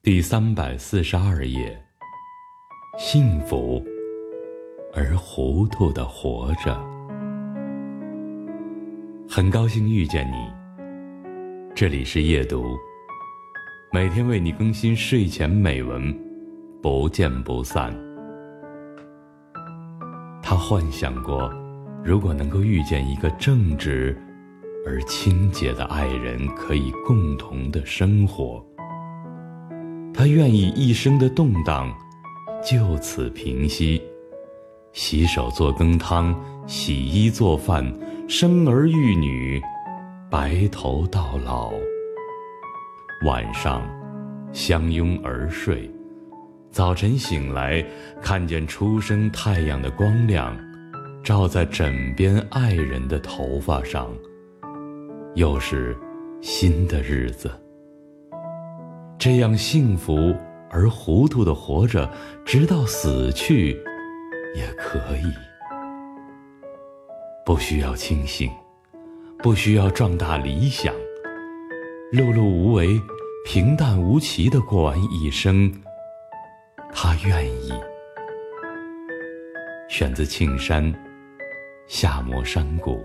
第三百四十二页。幸福而糊涂的活着。很高兴遇见你。这里是夜读，每天为你更新睡前美文，不见不散。他幻想过，如果能够遇见一个正直而清洁的爱人，可以共同的生活。愿意一生的动荡就此平息，洗手做羹汤，洗衣做饭，生儿育女，白头到老。晚上相拥而睡，早晨醒来，看见初升太阳的光亮，照在枕边爱人的头发上，又是新的日子。这样幸福而糊涂的活着，直到死去，也可以。不需要清醒，不需要壮大理想，碌碌无为、平淡无奇的过完一生，他愿意。选自庆山，夏末山谷。